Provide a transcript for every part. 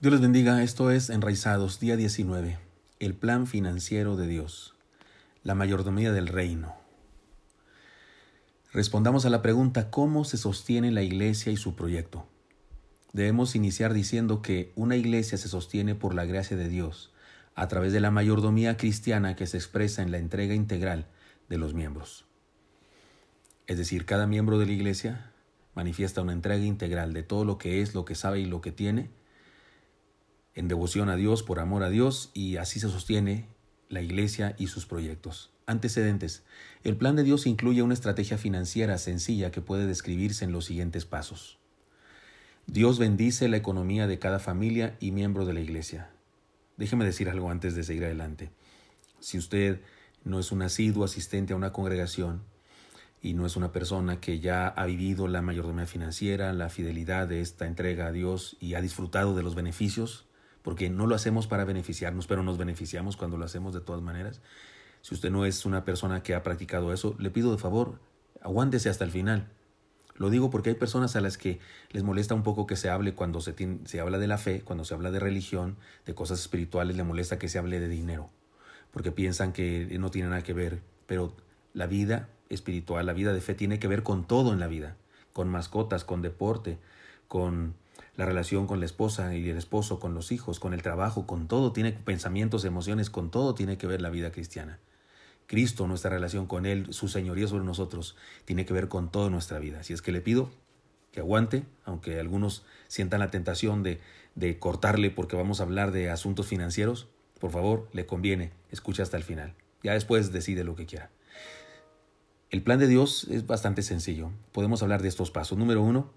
Dios les bendiga, esto es Enraizados, día 19, el plan financiero de Dios, la mayordomía del reino. Respondamos a la pregunta, ¿cómo se sostiene la iglesia y su proyecto? Debemos iniciar diciendo que una iglesia se sostiene por la gracia de Dios, a través de la mayordomía cristiana que se expresa en la entrega integral de los miembros. Es decir, cada miembro de la iglesia manifiesta una entrega integral de todo lo que es, lo que sabe y lo que tiene, en devoción a Dios, por amor a Dios, y así se sostiene la iglesia y sus proyectos. Antecedentes. El plan de Dios incluye una estrategia financiera sencilla que puede describirse en los siguientes pasos. Dios bendice la economía de cada familia y miembro de la iglesia. Déjeme decir algo antes de seguir adelante. Si usted no es un asiduo asistente a una congregación y no es una persona que ya ha vivido la mayordomía financiera, la fidelidad de esta entrega a Dios y ha disfrutado de los beneficios, porque no lo hacemos para beneficiarnos, pero nos beneficiamos cuando lo hacemos de todas maneras. Si usted no es una persona que ha practicado eso, le pido de favor, aguántese hasta el final. Lo digo porque hay personas a las que les molesta un poco que se hable cuando se, se habla de la fe, cuando se habla de religión, de cosas espirituales, le molesta que se hable de dinero, porque piensan que no tiene nada que ver, pero la vida espiritual, la vida de fe tiene que ver con todo en la vida, con mascotas, con deporte, con la relación con la esposa y el esposo, con los hijos, con el trabajo, con todo, tiene pensamientos, emociones, con todo tiene que ver la vida cristiana. Cristo, nuestra relación con Él, su señoría sobre nosotros, tiene que ver con toda nuestra vida. Así es que le pido que aguante, aunque algunos sientan la tentación de, de cortarle porque vamos a hablar de asuntos financieros, por favor, le conviene, escucha hasta el final. Ya después decide lo que quiera. El plan de Dios es bastante sencillo. Podemos hablar de estos pasos. Número uno,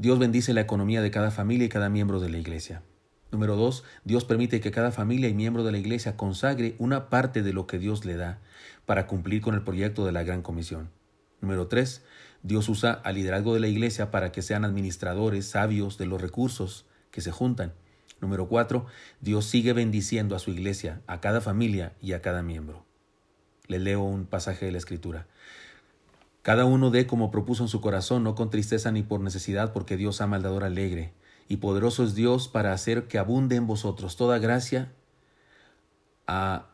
Dios bendice la economía de cada familia y cada miembro de la iglesia. Número dos, Dios permite que cada familia y miembro de la iglesia consagre una parte de lo que Dios le da para cumplir con el proyecto de la Gran Comisión. Número tres, Dios usa al liderazgo de la iglesia para que sean administradores sabios de los recursos que se juntan. Número cuatro, Dios sigue bendiciendo a su iglesia, a cada familia y a cada miembro. Le leo un pasaje de la Escritura. Cada uno dé como propuso en su corazón, no con tristeza ni por necesidad, porque Dios ama al dador alegre. Y poderoso es Dios para hacer que abunde en vosotros toda gracia, a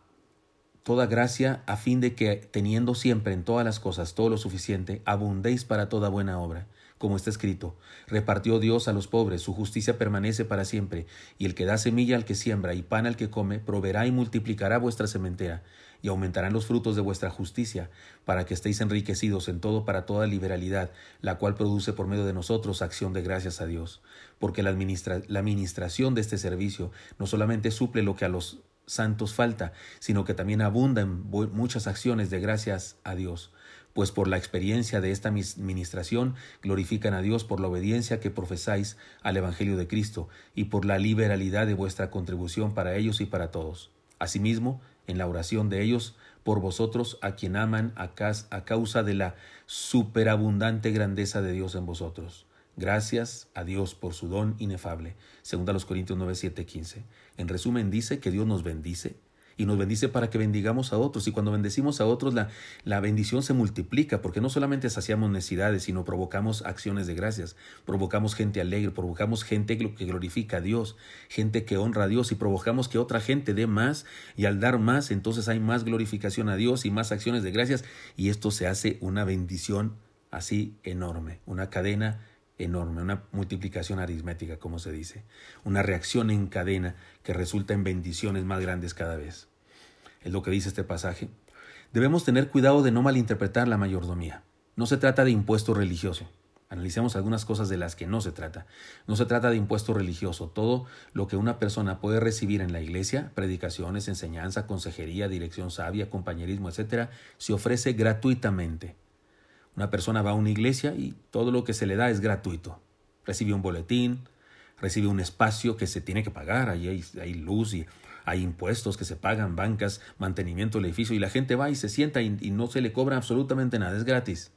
toda gracia, a fin de que, teniendo siempre en todas las cosas todo lo suficiente, abundéis para toda buena obra. Como está escrito, repartió Dios a los pobres, su justicia permanece para siempre, y el que da semilla al que siembra y pan al que come, proveerá y multiplicará vuestra sementera y aumentarán los frutos de vuestra justicia, para que estéis enriquecidos en todo para toda liberalidad, la cual produce por medio de nosotros acción de gracias a Dios. Porque la, administración de este servicio no solamente suple lo que a los santos falta, sino que también abunda en muchas acciones de gracias a Dios pues por la experiencia de esta administración glorifican a Dios por la obediencia que profesáis al Evangelio de Cristo y por la liberalidad de vuestra contribución para ellos y para todos. Asimismo, en la oración de ellos por vosotros a quien aman a causa de la superabundante grandeza de Dios en vosotros. Gracias a Dios por su don inefable. Segunda los Corintios 9, 7, 15. En resumen dice que Dios nos bendice y nos bendice para que bendigamos a otros. Y cuando bendecimos a otros, la, la bendición se multiplica, porque no solamente saciamos necesidades, sino provocamos acciones de gracias, provocamos gente alegre, provocamos gente que glorifica a Dios, gente que honra a Dios y provocamos que otra gente dé más y al dar más, entonces hay más glorificación a Dios y más acciones de gracias y esto se hace una bendición así enorme, una cadena enorme, una multiplicación aritmética, como se dice, una reacción en cadena que resulta en bendiciones más grandes cada vez. Es lo que dice este pasaje. Debemos tener cuidado de no malinterpretar la mayordomía. No se trata de impuesto religioso. Analicemos algunas cosas de las que no se trata. No se trata de impuesto religioso. Todo lo que una persona puede recibir en la iglesia, predicaciones, enseñanza, consejería, dirección sabia, compañerismo, etc., se ofrece gratuitamente. Una persona va a una iglesia y todo lo que se le da es gratuito. Recibe un boletín, recibe un espacio que se tiene que pagar, ahí hay, luz y hay impuestos que se pagan, bancas, mantenimiento del edificio y la gente va y se sienta y, y no se le cobra absolutamente nada, es gratis.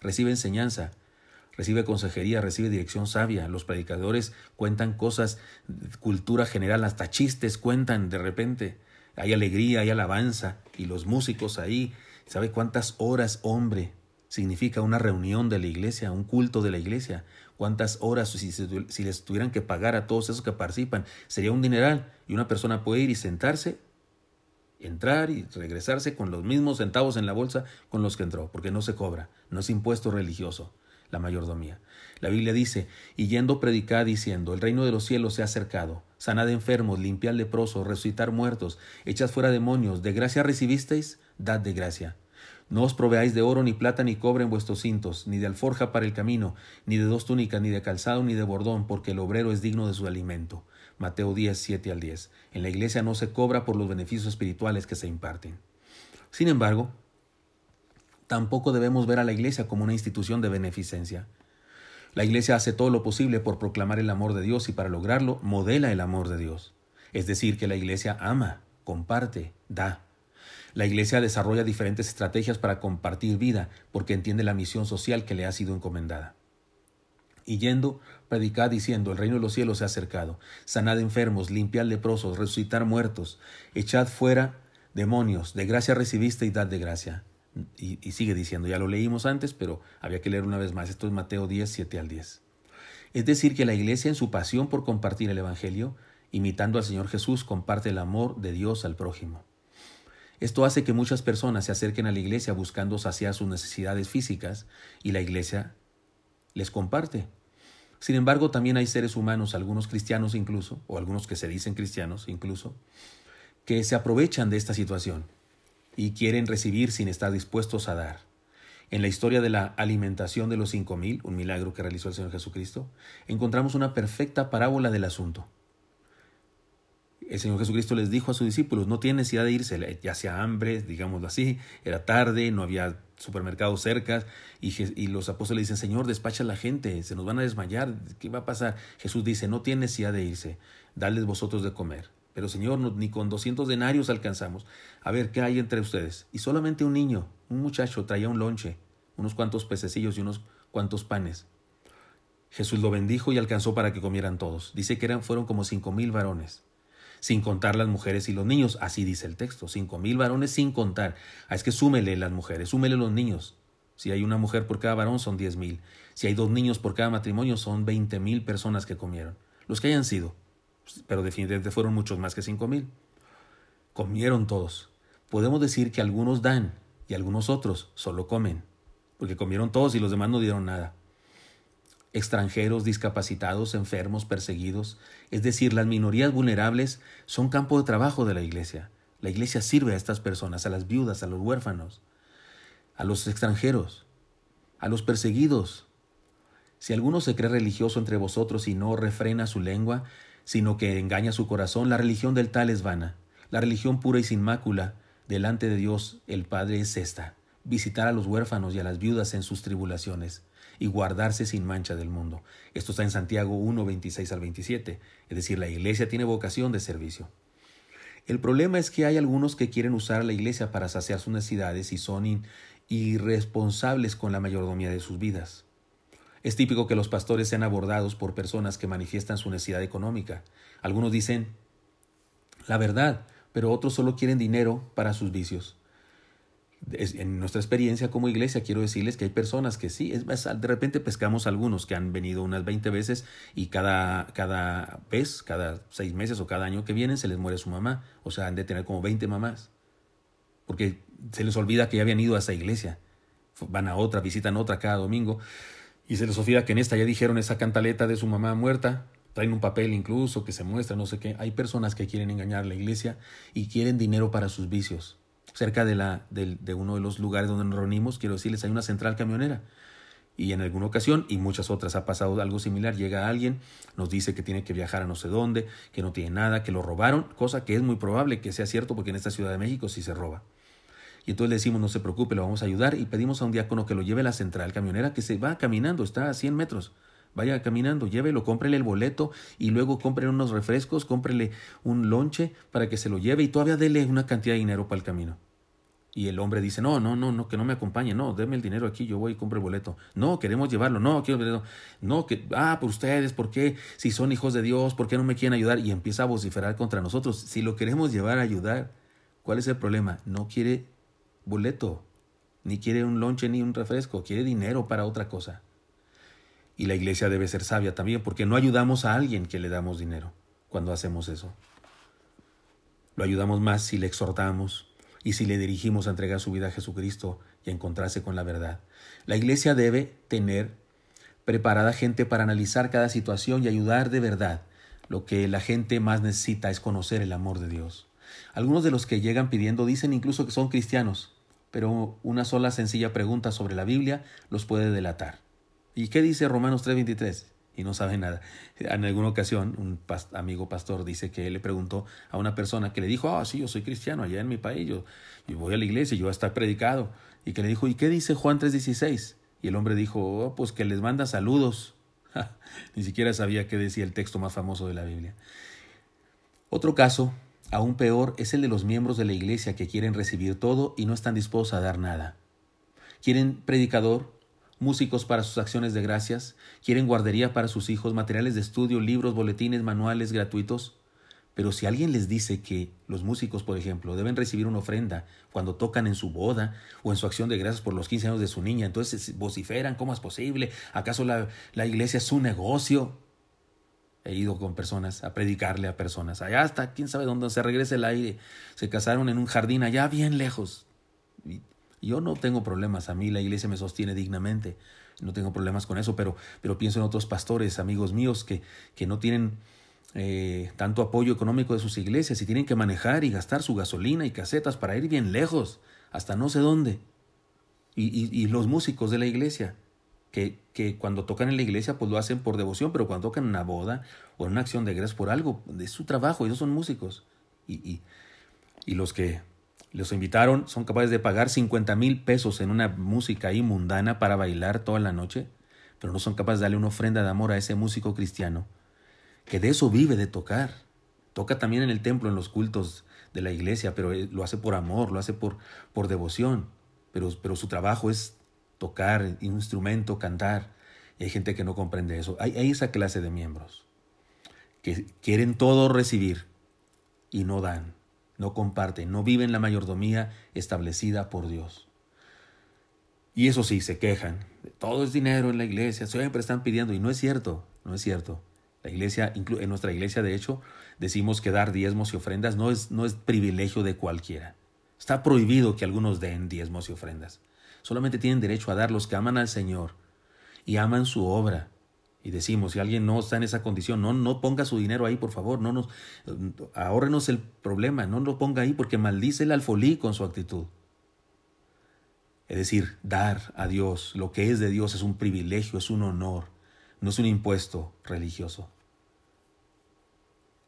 Recibe enseñanza, recibe consejería, recibe dirección sabia. Los predicadores cuentan cosas, cultura general, hasta chistes cuentan de repente. Hay alegría, hay alabanza y los músicos ahí, ¿sabe cuántas horas, hombre, significa una reunión de la iglesia, un culto de la iglesia. ¿Cuántas horas, si, si, les tuvieran que pagar a todos esos que participan, sería un dineral? Y una persona puede ir y sentarse, entrar y regresarse con los mismos centavos en la bolsa con los que entró, porque no se cobra, no es impuesto religioso la mayordomía. La Biblia dice, y yendo predicar diciendo, el reino de los cielos se ha acercado, sanad enfermos, limpiad leprosos, resucitar muertos, echad fuera demonios, de gracia recibisteis, dad de gracia. No os proveáis de oro, ni plata, ni cobre en vuestros cintos, ni de alforja para el camino, ni de dos túnicas, ni de calzado, ni de bordón, porque el obrero es digno de su alimento. Mateo 10, 7 al 10. En la iglesia no se cobra por los beneficios espirituales que se imparten. Sin embargo, tampoco debemos ver a la iglesia como una institución de beneficencia. La iglesia hace todo lo posible por proclamar el amor de Dios y para lograrlo modela el amor de Dios. Es decir, que la iglesia ama, comparte, da. La Iglesia desarrolla diferentes estrategias para compartir vida porque entiende la misión social que le ha sido encomendada. Y yendo, predicad diciendo, el reino de los cielos se ha acercado, sanad enfermos, limpiad leprosos, resucitar muertos, echad fuera demonios, de gracia recibiste y dad de gracia. Y, y, sigue diciendo, ya lo leímos antes, pero había que leer una vez más. Esto es Mateo 10, 7 al 10. Es decir, que la iglesia en su pasión por compartir el Evangelio, imitando al Señor Jesús, comparte el amor de Dios al prójimo. Esto hace que muchas personas se acerquen a la iglesia buscando saciar sus necesidades físicas y la iglesia les comparte. Sin embargo, también hay seres humanos, algunos cristianos incluso, o algunos que se dicen cristianos incluso, que se aprovechan de esta situación y quieren recibir sin estar dispuestos a dar. En la historia de la alimentación de los cinco mil, un milagro que realizó el Señor Jesucristo, encontramos una perfecta parábola del asunto el Señor Jesucristo les dijo a sus discípulos, no tienen necesidad de irse, ya sea hambre, digámoslo así, era tarde, no había supermercados cerca, y, los apóstoles dicen, Señor, despacha a la gente, se nos van a desmayar, ¿qué va a pasar? Jesús dice, no tienen necesidad de irse, dadles vosotros de comer. Pero Señor, ni con doscientos denarios alcanzamos. A ver, ¿qué hay entre ustedes? Y solamente un niño, un muchacho, traía un lonche, unos cuantos pececillos y unos cuantos panes. Jesús lo bendijo y alcanzó para que comieran todos. Dice que eran, fueron como cinco mil varones sin contar las mujeres y los niños. Así dice el texto, cinco mil varones sin contar. Ah, es que súmele las mujeres, súmele los niños. Si hay una mujer por cada varón son diez mil. Si hay dos niños por cada matrimonio son veinte mil personas que comieron. Los que hayan sido. Pero definitivamente fueron muchos más que cinco mil. Comieron todos. Podemos decir que algunos dan y algunos otros solo comen. Porque comieron todos y los demás no dieron nada extranjeros, discapacitados, enfermos, perseguidos, es decir, las minorías vulnerables son campo de trabajo de la iglesia. La iglesia sirve a estas personas, a las viudas, a los huérfanos, a los extranjeros, a los perseguidos. Si alguno se cree religioso entre vosotros y no refrena su lengua, sino que engaña su corazón, la religión del tal es vana. La religión pura y sin mácula delante de Dios el Padre es esta, visitar a los huérfanos y a las viudas en sus tribulaciones y guardarse sin mancha del mundo. Esto está en Santiago 1, 26 al 27. Es decir, la iglesia tiene vocación de servicio. El problema es que hay algunos que quieren usar la iglesia para saciar sus necesidades y son irresponsables con la mayordomía de sus vidas. Es típico que los pastores sean abordados por personas que manifiestan su necesidad económica. Algunos dicen la verdad, pero otros solo quieren dinero para sus vicios en nuestra experiencia como iglesia, quiero decirles que hay personas que sí, es de repente pescamos algunos que han venido unas 20 veces y cada, cada vez, cada seis meses o cada año que vienen se les muere su mamá. O sea, han de tener como 20 mamás. Porque se les olvida que ya habían ido a esa iglesia. Van a otra, visitan otra cada domingo. Y se les olvida que en esta ya dijeron esa cantaleta de su mamá muerta. Traen un papel incluso que se muestra, no sé qué. Hay personas que quieren engañar a la iglesia y quieren dinero para sus vicios cerca de, la, de, uno de los lugares donde nos reunimos, quiero decirles, hay una central camionera. Y en alguna ocasión, y muchas otras, ha pasado algo similar. Llega alguien, nos dice que tiene que viajar a no sé dónde, que no tiene nada, que lo robaron, cosa que es muy probable que sea cierto porque en esta Ciudad de México sí se roba. Y entonces le decimos, no se preocupe, lo vamos a ayudar y pedimos a un diácono que lo lleve a la central camionera, que se va caminando, está a 100 metros. Vaya caminando, llévelo, cómprele el boleto y luego cómprele unos refrescos, cómprele un lonche para que se lo lleve y todavía dele una cantidad de dinero para el camino. Y el hombre dice, no, no, no, no, que no me acompañe, no, déme el dinero aquí, yo voy y compro el boleto. No, queremos llevarlo, no, quiero el No, que, ah, por ustedes, ¿por qué? Si son hijos de Dios, ¿por qué no me quieren ayudar? Y empieza a vociferar contra nosotros. Si lo queremos llevar a ayudar, ¿cuál es el problema? No quiere boleto. ni quiere un lonche ni un refresco, quiere dinero para otra cosa. Y la iglesia debe ser sabia también, porque no ayudamos a alguien que le damos dinero cuando hacemos eso. Lo ayudamos más si le exhortamos y si le dirigimos a entregar su vida a Jesucristo y a encontrarse con la verdad. La iglesia debe tener preparada gente para analizar cada situación y ayudar de verdad. Lo que la gente más necesita es conocer el amor de Dios. Algunos de los que llegan pidiendo dicen incluso que son cristianos, pero una sola sencilla pregunta sobre la Biblia los puede delatar. ¿Y qué dice Romanos 3:23? Y no sabe nada. En alguna ocasión, un amigo pastor dice que él le preguntó a una persona que le dijo, ah, sí, yo soy cristiano allá en mi país, yo, voy a la iglesia, yo voy a estar predicado. Y que le dijo, ¿y qué dice Juan 3:16? Y el hombre dijo, oh, pues que les manda saludos. Ni siquiera sabía qué decía el texto más famoso de la Biblia. Otro caso, aún peor, es el de los miembros de la iglesia que quieren recibir todo y no están dispuestos a dar nada. Quieren predicador, músicos para sus acciones de gracias, quieren guardería para sus hijos, materiales de estudio, libros, boletines, manuales gratuitos. Pero si alguien les dice que los músicos, por ejemplo, deben recibir una ofrenda cuando tocan en su boda o en su acción de gracias por los 15 años de su niña, entonces vociferan, ¿cómo es posible? ¿Acaso la, la iglesia es un negocio? He ido con personas a predicarle a personas. Allá hasta quién sabe dónde se regresa el aire. Se casaron en un jardín allá bien lejos. Yo no tengo problemas. A mí la iglesia me sostiene dignamente. No tengo problemas con eso, pero, pero pienso en otros pastores, amigos míos, que, que no tienen eh, tanto apoyo económico de sus iglesias y tienen que manejar y gastar su gasolina y casetas para ir bien lejos, hasta no sé dónde. Y, los músicos de la iglesia, que, que, cuando tocan en la iglesia pues lo hacen por devoción, pero cuando tocan en una boda o en una acción de gracias por algo, de su trabajo, ellos son músicos. Y, y, los que los invitaron son capaces de pagar 50 mil pesos en una música ahí mundana para bailar toda la noche, pero no son capaces de darle una ofrenda de amor a ese músico cristiano que de eso vive, de tocar. Toca también en el templo, en los cultos de la iglesia, pero lo hace por amor, lo hace por, por devoción. Pero, pero su trabajo es tocar un instrumento, cantar. Y hay gente que no comprende eso. Hay, hay esa clase de miembros que quieren todo recibir y no dan, no comparten, no viven la mayordomía establecida por Dios. Y eso sí, se quejan. Todo es dinero en la iglesia, siempre están pidiendo. Y no es cierto, no es cierto. La iglesia, en nuestra iglesia, de hecho, decimos que dar diezmos y ofrendas no es, no es privilegio de cualquiera. Está prohibido que algunos den diezmos y ofrendas. Solamente tienen derecho a dar los que aman al Señor y aman su obra. Y decimos, si alguien no está en esa condición, no, no ponga su dinero ahí, por favor, no nos, ahórrenos el problema, no lo ponga ahí porque maldice el alfolí con su actitud. Es decir, dar a Dios lo que es de Dios es un privilegio, es un honor no es un impuesto religioso.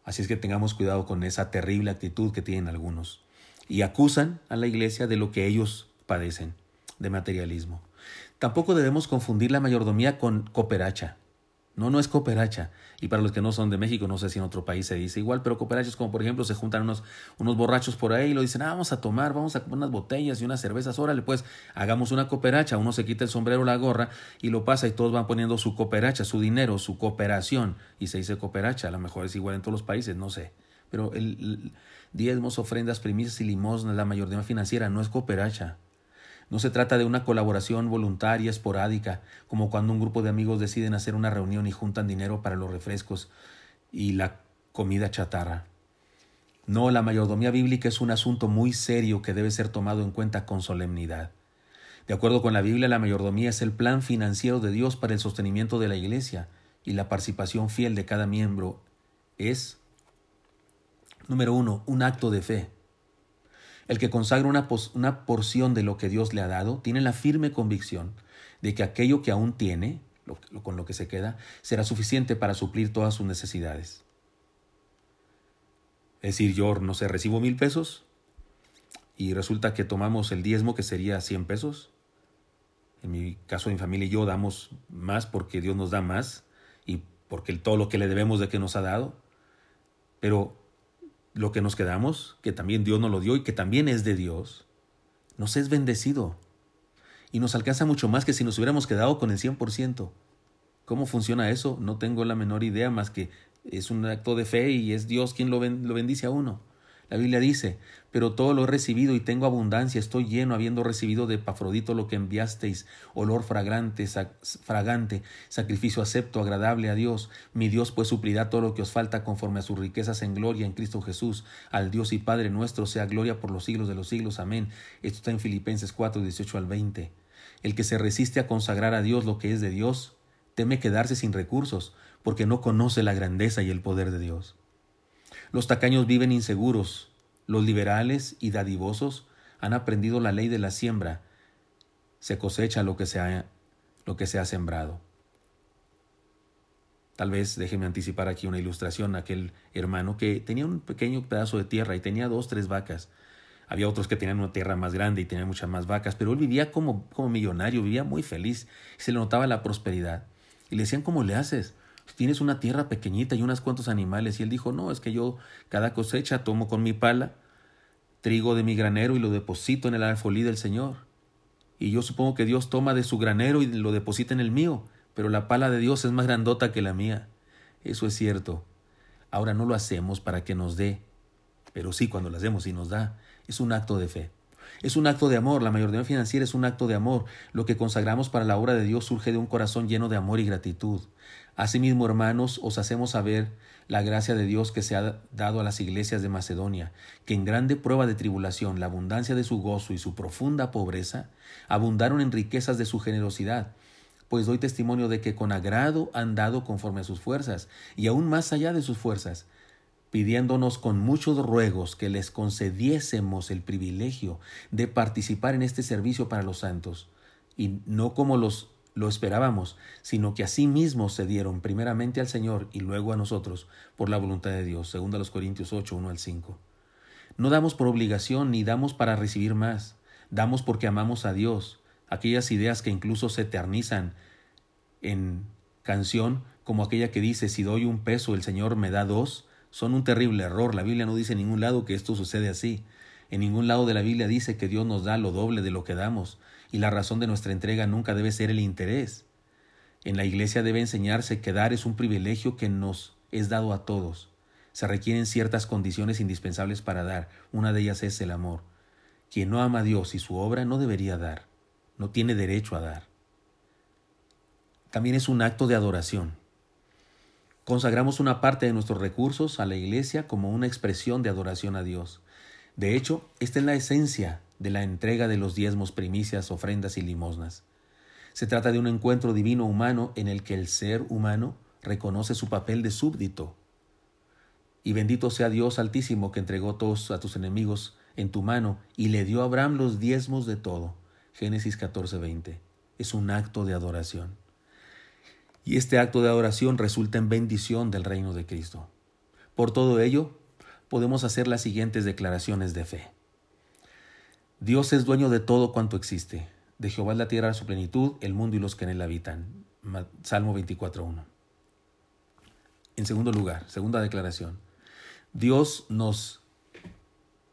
Así es que tengamos cuidado con esa terrible actitud que tienen algunos y acusan a la iglesia de lo que ellos padecen, de materialismo. Tampoco debemos confundir la mayordomía con cooperacha. No, no es cooperacha. Y para los que no son de México, no sé si en otro país se dice igual, pero cooperacha es como, por ejemplo, se juntan unos, unos borrachos por ahí y lo dicen, ah, vamos a tomar, vamos a comer unas botellas y unas cervezas, órale, pues hagamos una cooperacha. Uno se quita el sombrero, la gorra y lo pasa y todos van poniendo su cooperacha, su dinero, su cooperación. Y se dice cooperacha, a lo mejor es igual en todos los países, no sé. Pero el, diezmos, ofrendas, primicias y limosnas, la mayoría financiera, no es cooperacha. No se trata de una colaboración voluntaria, esporádica, como cuando un grupo de amigos deciden hacer una reunión y juntan dinero para los refrescos y la comida chatarra. No, la mayordomía bíblica es un asunto muy serio que debe ser tomado en cuenta con solemnidad. De acuerdo con la Biblia, la mayordomía es el plan financiero de Dios para el sostenimiento de la Iglesia y la participación fiel de cada miembro es, número uno, un acto de fe. El que consagra una, una porción de lo que Dios le ha dado tiene la firme convicción de que aquello que aún tiene, con lo que se queda, será suficiente para suplir todas sus necesidades. Es decir, yo, no sé, recibo mil pesos y resulta que tomamos el diezmo que sería cien pesos. En mi caso, mi familia y yo damos más porque Dios nos da más y porque todo lo que le debemos de que nos ha dado. Pero lo que nos quedamos, que también Dios nos lo dio y que también es de Dios, nos es bendecido. Y nos alcanza mucho más que si nos hubiéramos quedado con el 100%. ¿Cómo funciona eso? No tengo la menor idea más que es un acto de fe y es Dios quien lo, bendice a uno. La Biblia dice, pero todo lo he recibido y tengo abundancia, estoy lleno, habiendo recibido de Pafrodito lo que enviasteis, olor fragrante, fragante, sacrificio acepto, agradable a Dios. Mi Dios pues suplirá todo lo que os falta conforme a sus riquezas en gloria en Cristo Jesús. Al Dios y Padre nuestro sea gloria por los siglos de los siglos. Amén. Esto está en Filipenses 4, 18 al 20. El que se resiste a consagrar a Dios lo que es de Dios, teme quedarse sin recursos, porque no conoce la grandeza y el poder de Dios. Los tacaños viven inseguros. Los liberales y dadivosos han aprendido la ley de la siembra. Se cosecha lo que se ha, lo que se ha sembrado. Tal vez déjeme anticipar aquí una ilustración. Aquel hermano que tenía un pequeño pedazo de tierra y tenía dos, tres vacas. Había otros que tenían una tierra más grande y tenían muchas más vacas, pero él vivía como, como millonario, vivía muy feliz. Se le notaba la prosperidad. Y le decían, ¿cómo le haces? Tienes una tierra pequeñita y unos cuantos animales. Y él dijo, no, es que yo cada cosecha tomo con mi pala trigo de mi granero y lo deposito en el alfolí del Señor. Y yo supongo que Dios toma de su granero y lo deposita en el mío, pero la pala de Dios es más grandota que la mía. Eso es cierto. Ahora no lo hacemos para que nos dé, pero sí cuando lo hacemos y nos da. Es un acto de fe. Es un acto de amor, la mayoría financiera es un acto de amor. Lo que consagramos para la obra de Dios surge de un corazón lleno de amor y gratitud. Asimismo, hermanos, os hacemos saber la gracia de Dios que se ha dado a las iglesias de Macedonia, que en grande prueba de tribulación, la abundancia de su gozo y su profunda pobreza, abundaron en riquezas de su generosidad, pues doy testimonio de que con agrado han dado conforme a sus fuerzas, y aún más allá de sus fuerzas, pidiéndonos con muchos ruegos que les concediésemos el privilegio de participar en este servicio para los santos, y no como los lo esperábamos, sino que así mismos se dieron primeramente al Señor y luego a nosotros por la voluntad de Dios, según los Corintios 8, 1 al 5. No damos por obligación ni damos para recibir más, damos porque amamos a Dios, aquellas ideas que incluso se eternizan en canción, como aquella que dice, si doy un peso, el Señor me da dos, son un terrible error. La Biblia no dice en ningún lado que esto sucede así. En ningún lado de la Biblia dice que Dios nos da lo doble de lo que damos, y la razón de nuestra entrega nunca debe ser el interés. En la iglesia debe enseñarse que dar es un privilegio que nos es dado a todos. Se requieren ciertas condiciones indispensables para dar. Una de ellas es el amor. Quien no ama a Dios y su obra no debería dar, no tiene derecho a dar. También es un acto de adoración. Consagramos una parte de nuestros recursos a la iglesia como una expresión de adoración a Dios. De hecho, esta es la esencia de la entrega de los diezmos, primicias, ofrendas y limosnas. Se trata de un encuentro divino humano en el que el ser humano reconoce su papel de súbdito. Y bendito sea Dios altísimo que entregó todos a tus enemigos en tu mano y le dio a Abraham los diezmos de todo. Génesis 14:20. Es un acto de adoración. Y este acto de adoración resulta en bendición del reino de Cristo. Por todo ello, podemos hacer las siguientes declaraciones de fe. Dios es dueño de todo cuanto existe. De Jehová la tierra su plenitud, el mundo y los que en él habitan. Salmo 24.1. En segundo lugar, segunda declaración. Dios nos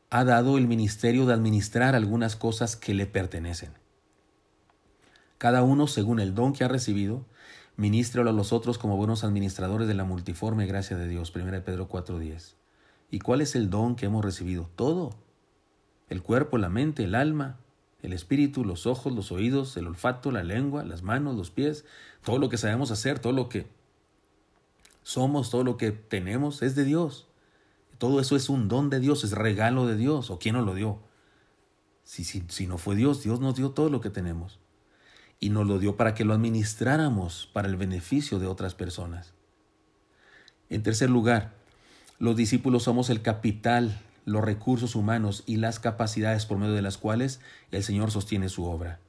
ha dado el ministerio de administrar algunas cosas que le pertenecen. Cada uno, según el don que ha recibido, Ministralo a los otros como buenos administradores de la multiforme gracia de Dios. 1 Pedro 4:10. ¿Y cuál es el don que hemos recibido? Todo. El cuerpo, la mente, el alma, el espíritu, los ojos, los oídos, el olfato, la lengua, las manos, los pies, todo lo que sabemos hacer, todo lo que somos, todo lo que tenemos es de Dios. Todo eso es un don de Dios, es regalo de Dios. ¿O quién nos lo dio? Si, si, si no fue Dios, Dios nos dio todo lo que tenemos y nos lo dio para que lo administráramos para el beneficio de otras personas. En tercer lugar, los discípulos somos el capital, los recursos humanos y las capacidades por medio de las cuales el Señor sostiene su obra.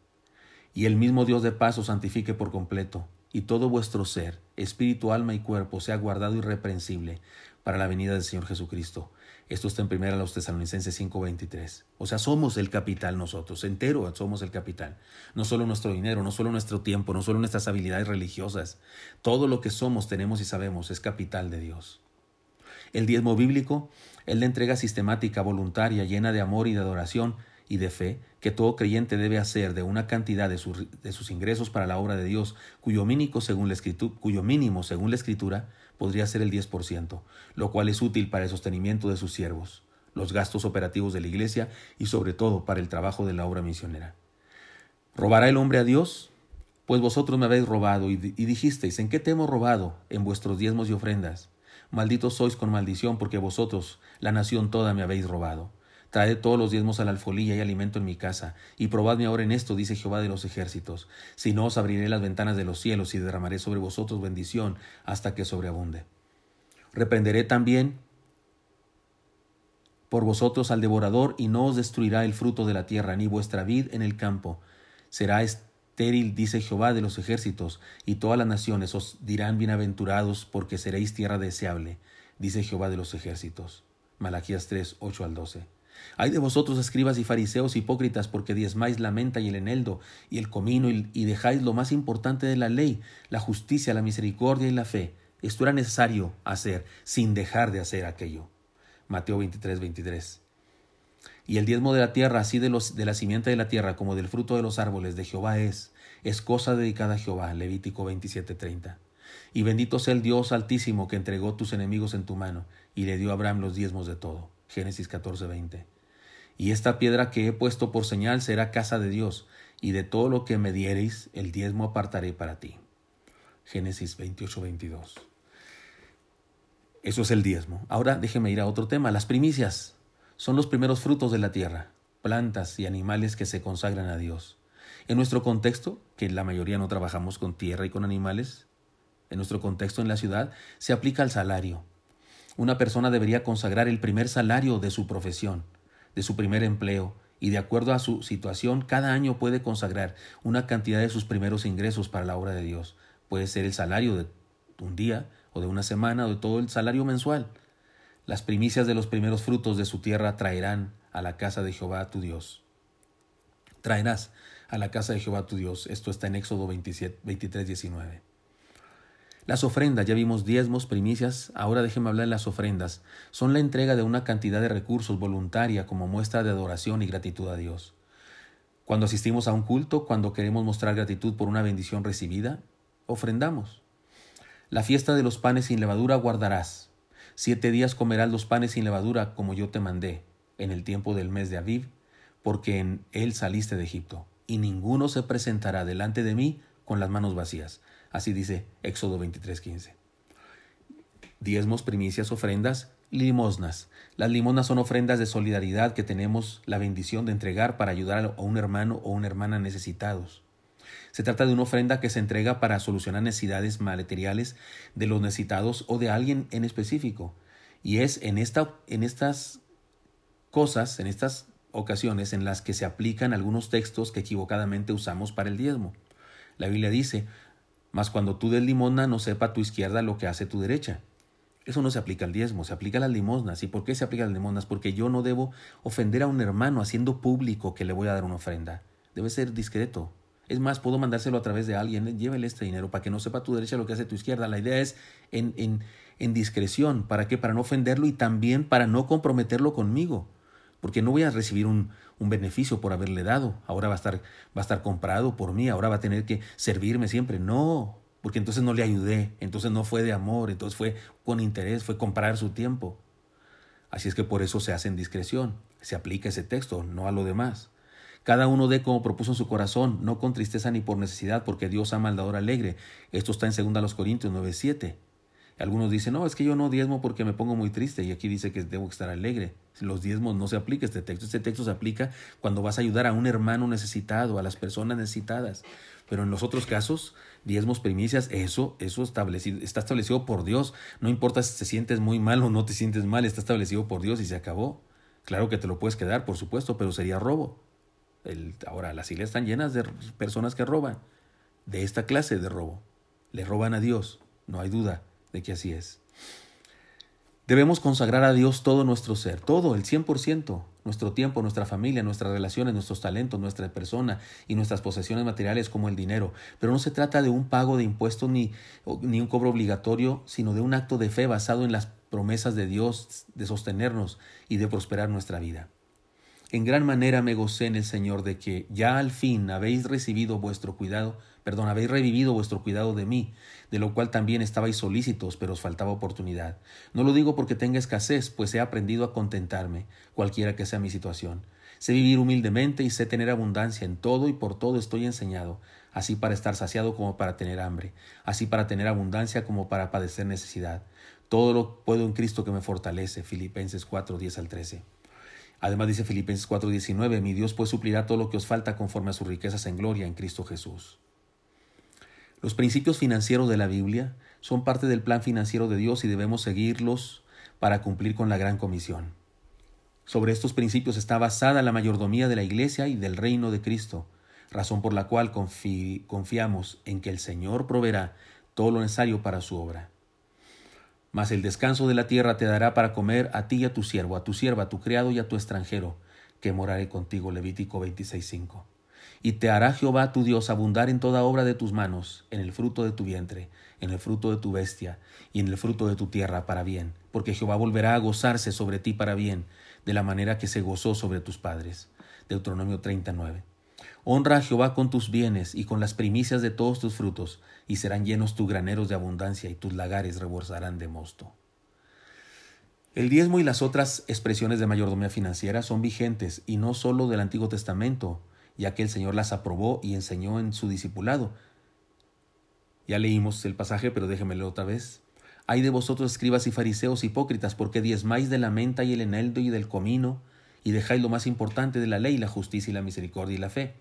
Y el mismo Dios de paz os santifique por completo, y todo vuestro ser, espíritu, alma y cuerpo sea guardado irreprensible para la venida del Señor Jesucristo. Esto está en primera los tesalonicenses 5:23. O sea, somos el capital nosotros, entero somos el capital. No solo nuestro dinero, no solo nuestro tiempo, no solo nuestras habilidades religiosas. Todo lo que somos, tenemos y sabemos es capital de Dios. El diezmo bíblico es la entrega sistemática, voluntaria, llena de amor y de adoración y de fe que todo creyente debe hacer de una cantidad de, de sus ingresos para la obra de Dios, cuyo mínimo, según la escritura, cuyo mínimo, según la escritura, podría ser el 10%, lo cual es útil para el sostenimiento de sus siervos, los gastos operativos de la iglesia y sobre todo para el trabajo de la obra misionera. ¿Robará el hombre a Dios? Pues vosotros me habéis robado y, dijisteis, ¿en qué te hemos robado? En vuestros diezmos y ofrendas. Malditos sois con maldición, porque vosotros, la nación toda, me habéis robado. Traed todos los diezmos a la alfolía y alimento en mi casa, y probadme ahora en esto, dice Jehová de los ejércitos. Si no, os abriré las ventanas de los cielos y derramaré sobre vosotros bendición hasta que sobreabunde. Reprenderé también por vosotros al devorador, y no os destruirá el fruto de la tierra, ni vuestra vid en el campo. Será estéril, dice Jehová de los ejércitos, y todas las naciones os dirán bienaventurados, porque seréis tierra deseable, dice Jehová de los ejércitos. Malaquías 3, 8 al 12. Hay de vosotros, escribas y fariseos hipócritas, porque diezmáis la menta y el eneldo y el comino, y dejáis lo más importante de la ley, la justicia, la misericordia y la fe. Esto era necesario hacer, sin dejar de hacer aquello. Mateo 23, 23. Y el diezmo de la tierra, así de, los, de la simiente de la tierra como del fruto de los árboles de Jehová es, es cosa dedicada a Jehová. Levítico 27, 30. Y bendito sea el Dios altísimo que entregó tus enemigos en tu mano y le dio a Abraham los diezmos de todo. Génesis 14, 20. Y esta piedra que he puesto por señal será casa de Dios, y de todo lo que me diereis, el diezmo apartaré para ti. Génesis 28, 22. Eso es el diezmo. Ahora déjeme ir a otro tema. Las primicias son los primeros frutos de la tierra, plantas y animales que se consagran a Dios. En nuestro contexto, que la mayoría no trabajamos con tierra y con animales, en nuestro contexto en la ciudad, se aplica al salario. Una persona debería consagrar el primer salario de su profesión, de su primer empleo, y de acuerdo a su situación, cada año puede consagrar una cantidad de sus primeros ingresos para la obra de Dios. Puede ser el salario de un día, o de una semana o de todo el salario mensual. Las primicias de los primeros frutos de su tierra traerán a la casa de Jehová tu Dios. Traerás a la casa de Jehová tu Dios. Esto está en Éxodo 27, 23, 19. Las ofrendas, ya vimos diezmos, primicias, ahora déjeme hablar de las ofrendas. Son la entrega de una cantidad de recursos voluntaria como muestra de adoración y gratitud a Dios. Cuando asistimos a un culto, cuando queremos mostrar gratitud por una bendición recibida, ofrendamos. La fiesta de los panes sin levadura guardarás. Siete días comerás los panes sin levadura como yo te mandé, en el tiempo del mes de Aviv, porque en él saliste de Egipto, y ninguno se presentará delante de mí con las manos vacías. Así dice Éxodo 23:15. Diezmos, primicias, ofrendas, limosnas. Las limosnas son ofrendas de solidaridad que tenemos la bendición de entregar para ayudar a un hermano o una hermana necesitados. Se trata de una ofrenda que se entrega para solucionar necesidades materiales de los necesitados o de alguien en específico. Y es en, esta, en estas cosas, en estas ocasiones en las que se aplican algunos textos que equivocadamente usamos para el diezmo. La Biblia dice, mas cuando tú des limosna no sepa tu izquierda lo que hace tu derecha. Eso no se aplica al diezmo, se aplica a las limosnas. ¿Y por qué se aplica a las limosnas? Porque yo no debo ofender a un hermano haciendo público que le voy a dar una ofrenda. Debe ser discreto. Es más, puedo mandárselo a través de alguien, llévele este dinero para que no sepa tu derecha lo que hace tu izquierda. La idea es en, en, en discreción. ¿Para qué? Para no ofenderlo y también para no comprometerlo conmigo. Porque no voy a recibir un, un beneficio por haberle dado. Ahora va a, estar, va a estar comprado por mí, ahora va a tener que servirme siempre. No, porque entonces no le ayudé, entonces no fue de amor, entonces fue con interés, fue comprar su tiempo. Así es que por eso se hace en discreción, se aplica ese texto, no a lo demás. Cada uno dé como propuso en su corazón, no con tristeza ni por necesidad, porque Dios ama al dador alegre. Esto está en 2 Corintios 9:7. Algunos dicen, no, es que yo no diezmo porque me pongo muy triste y aquí dice que debo estar alegre. Los diezmos no se aplica este texto. Este texto se aplica cuando vas a ayudar a un hermano necesitado, a las personas necesitadas. Pero en los otros casos, diezmos, primicias, eso, eso establecido, está establecido por Dios. No importa si te sientes muy mal o no te sientes mal, está establecido por Dios y se acabó. Claro que te lo puedes quedar, por supuesto, pero sería robo ahora, las iglesias están llenas de personas que roban, de esta clase de robo. Le roban a Dios, no hay duda de que así es. Debemos consagrar a Dios todo nuestro ser, todo, el 100%, nuestro tiempo, nuestra familia, nuestras relaciones, nuestros talentos, nuestra persona y nuestras posesiones materiales como el dinero. Pero no se trata de un pago de impuestos ni, ni un cobro obligatorio, sino de un acto de fe basado en las promesas de Dios de sostenernos y de prosperar nuestra vida. En gran manera me gocé en el Señor de que ya al fin habéis recibido vuestro cuidado Perdón, habéis revivido vuestro cuidado de mí, de lo cual también estabais solícitos, pero os faltaba oportunidad. No lo digo porque tenga escasez, pues he aprendido a contentarme, cualquiera que sea mi situación. Sé vivir humildemente y sé tener abundancia en todo y por todo estoy enseñado, así para estar saciado como para tener hambre, así para tener abundancia como para padecer necesidad. Todo lo puedo en Cristo que me fortalece. Filipenses 4, 10 al 13. Además dice Filipenses 4:19, mi Dios pues suplirá todo lo que os falta conforme a sus riquezas en gloria en Cristo Jesús. Los principios financieros de la Biblia son parte del plan financiero de Dios y debemos seguirlos para cumplir con la gran comisión. Sobre estos principios está basada la mayordomía de la Iglesia y del reino de Cristo, razón por la cual confiamos en que el Señor proveerá todo lo necesario para su obra. Mas el descanso de la tierra te dará para comer a ti y a tu siervo, a tu sierva, a tu criado y a tu extranjero, que moraré contigo. Levítico 26.5. Y te hará Jehová tu Dios abundar en toda obra de tus manos, en el fruto de tu vientre, en el fruto de tu bestia, y en el fruto de tu tierra para bien, porque Jehová volverá a gozarse sobre ti para bien, de la manera que se gozó sobre tus padres. Deuteronomio 39. Honra a Jehová con tus bienes y con las primicias de todos tus frutos, y serán llenos tus graneros de abundancia y tus lagares rebosarán de mosto. El diezmo y las otras expresiones de mayordomía financiera son vigentes y no sólo del Antiguo Testamento, ya que el Señor las aprobó y enseñó en su discipulado. Ya leímos el pasaje, pero déjemelo otra vez. Hay de vosotros escribas y fariseos hipócritas, porque diezmáis de la menta y el eneldo y del comino, y dejáis lo más importante de la ley, la justicia y la misericordia y la fe.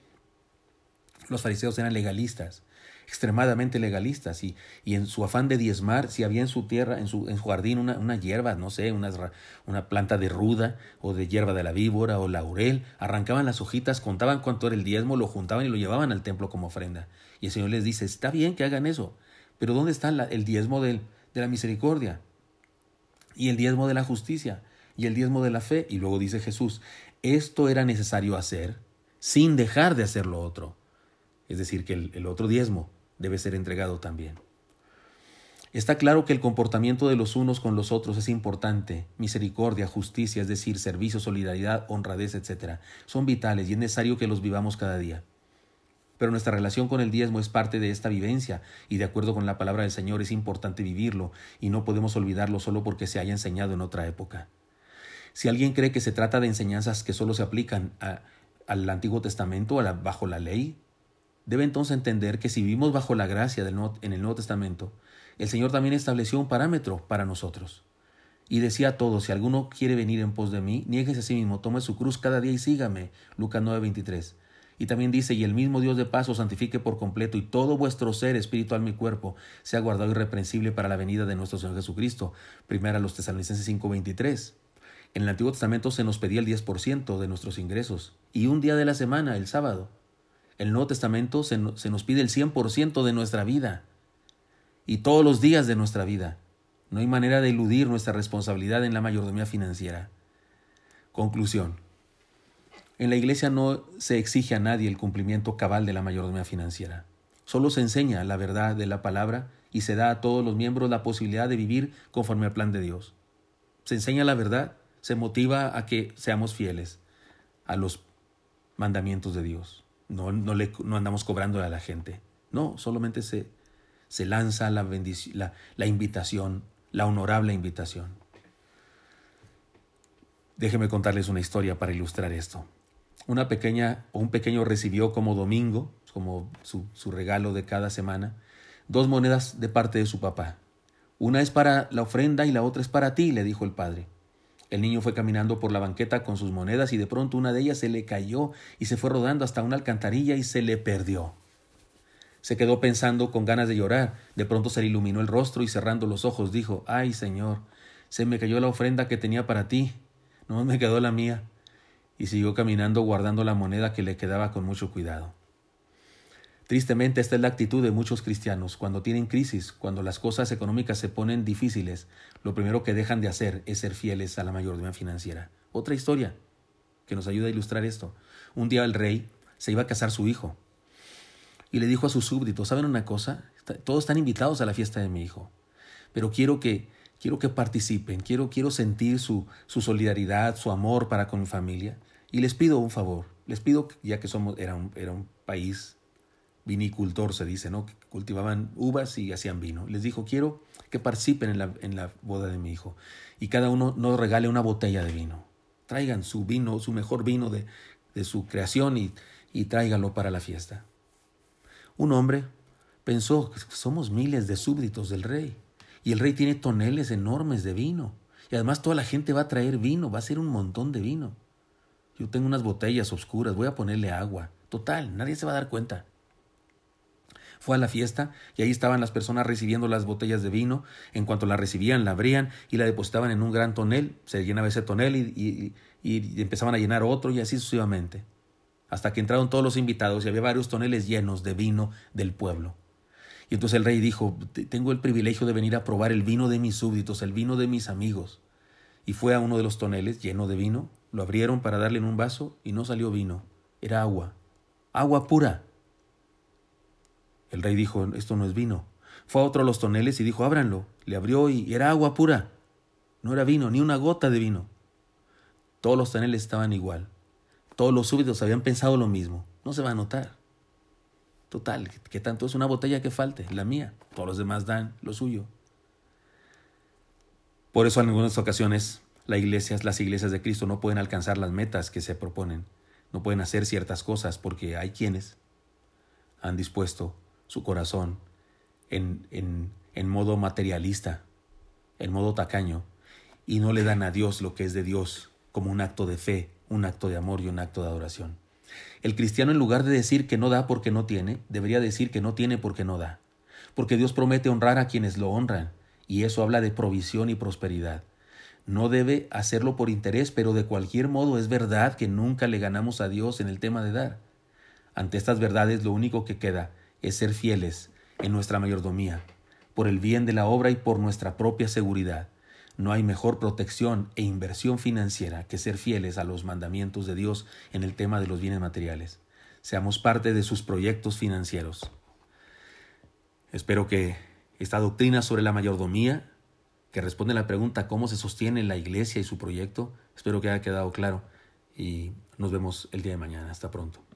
Los fariseos eran legalistas, extremadamente legalistas y, y, en su afán de diezmar, si había en su tierra, en su, jardín una, hierba, no sé, una, una planta de ruda o de hierba de la víbora o laurel, arrancaban las hojitas, contaban cuánto era el diezmo, lo juntaban y lo llevaban al templo como ofrenda. Y el Señor les dice, está bien que hagan eso, pero ¿dónde está el diezmo de la misericordia? Y el diezmo de la justicia, y el diezmo de la fe. Y luego dice Jesús, esto era necesario hacer sin dejar de hacer lo otro. Es decir, que el, otro diezmo debe ser entregado también. Está claro que el comportamiento de los unos con los otros es importante. Misericordia, justicia, es decir, servicio, solidaridad, honradez, etc. Son vitales y es necesario que los vivamos cada día. Pero nuestra relación con el diezmo es parte de esta vivencia y de acuerdo con la palabra del Señor es importante vivirlo y no podemos olvidarlo solo porque se haya enseñado en otra época. Si alguien cree que se trata de enseñanzas que solo se aplican al Antiguo Testamento, a bajo la ley, Debe entonces entender que si vivimos bajo la gracia del en el Nuevo Testamento, el Señor también estableció un parámetro para nosotros. Y decía a todos, si alguno quiere venir en pos de mí, nieguese a sí mismo, tome su cruz cada día y sígame. Lucas 9:23. Y también dice, y el mismo Dios de paz os santifique por completo, y todo vuestro ser, espiritual, mi cuerpo, sea guardado irreprensible para la venida de nuestro Señor Jesucristo. Primera los tesalonicenses 5:23. En el Antiguo Testamento se nos pedía el 10% de nuestros ingresos, y un día de la semana, el sábado el Nuevo Testamento se, nos pide el 100% de nuestra vida y todos los días de nuestra vida. No hay manera de eludir nuestra responsabilidad en la mayordomía financiera. Conclusión. En la iglesia no se exige a nadie el cumplimiento cabal de la mayordomía financiera. Solo se enseña la verdad de la palabra y se da a todos los miembros la posibilidad de vivir conforme al plan de Dios. Se enseña la verdad, se motiva a que seamos fieles a los mandamientos de Dios. No, no, le, no andamos cobrando a la gente. No, solamente se, se lanza la, la, la invitación, la honorable invitación. Déjenme contarles una historia para ilustrar esto. Una pequeña o un pequeño recibió como domingo, como su, su regalo de cada semana, dos monedas de parte de su papá. Una es para la ofrenda y la otra es para ti, le dijo el padre. El niño fue caminando por la banqueta con sus monedas y de pronto una de ellas se le cayó y se fue rodando hasta una alcantarilla y se le perdió. Se quedó pensando con ganas de llorar. De pronto se le iluminó el rostro y cerrando los ojos dijo, Ay, Señor, se me cayó la ofrenda que tenía para ti. No me quedó la mía. Y siguió caminando guardando la moneda que le quedaba con mucho cuidado. Tristemente, esta es la actitud de muchos cristianos. Cuando tienen crisis, cuando las cosas económicas se ponen difíciles, lo primero que dejan de hacer es ser fieles a la mayoría financiera. Otra historia que nos ayuda a ilustrar esto. Un día el rey se iba a casar su hijo y le dijo a sus súbditos, ¿saben una cosa? Todos están invitados a la fiesta de mi hijo, pero quiero que, quiero que participen, quiero, quiero sentir su, su solidaridad, su amor para con mi familia y les pido un favor. Les pido, ya que somos, era un, era un país vinicultor se dice, ¿no? Que cultivaban uvas y hacían vino. Les dijo, quiero que participen en la, en la boda de mi hijo. Y cada uno nos regale una botella de vino. Traigan su vino, su mejor vino de, de su creación y, y tráiganlo para la fiesta. Un hombre pensó, somos miles de súbditos del rey. Y el rey tiene toneles enormes de vino. Y además toda la gente va a traer vino, va a ser un montón de vino. Yo tengo unas botellas oscuras, voy a ponerle agua. Total, nadie se va a dar cuenta. Fue a la fiesta y ahí estaban las personas recibiendo las botellas de vino. En cuanto la recibían, la abrían y la depositaban en un gran tonel. Se llenaba ese tonel y, y empezaban a llenar otro y así sucesivamente. Hasta que entraron todos los invitados y había varios toneles llenos de vino del pueblo. Y entonces el rey dijo, tengo el privilegio de venir a probar el vino de mis súbditos, el vino de mis amigos. Y fue a uno de los toneles lleno de vino, lo abrieron para darle en un vaso y no salió vino, era agua, agua pura. El rey dijo, esto no es vino. Fue a otro de los toneles y dijo, ábranlo. Le abrió y era agua pura. No era vino, ni una gota de vino. Todos los toneles estaban igual. Todos los súbditos habían pensado lo mismo. No se va a notar. Total, ¿qué tanto es una botella que falte? La mía. Todos los demás dan lo suyo. Por eso en algunas ocasiones las iglesias, las iglesias de Cristo no pueden alcanzar las metas que se proponen. No pueden hacer ciertas cosas porque hay quienes han dispuesto su corazón en, en, en modo materialista, en modo tacaño, y no le dan a Dios lo que es de Dios como un acto de fe, un acto de amor y un acto de adoración. El cristiano en lugar de decir que no da porque no tiene, debería decir que no tiene porque no da. Porque Dios promete honrar a quienes lo honran, y eso habla de provisión y prosperidad. No debe hacerlo por interés, pero de cualquier modo es verdad que nunca le ganamos a Dios en el tema de dar. Ante estas verdades lo único que queda es ser fieles en nuestra mayordomía, por el bien de la obra y por nuestra propia seguridad. No hay mejor protección e inversión financiera que ser fieles a los mandamientos de Dios en el tema de los bienes materiales. Seamos parte de sus proyectos financieros. Espero que esta doctrina sobre la mayordomía, que responde a la pregunta cómo se sostiene la iglesia y su proyecto, espero que haya quedado claro y nos vemos el día de mañana. Hasta pronto.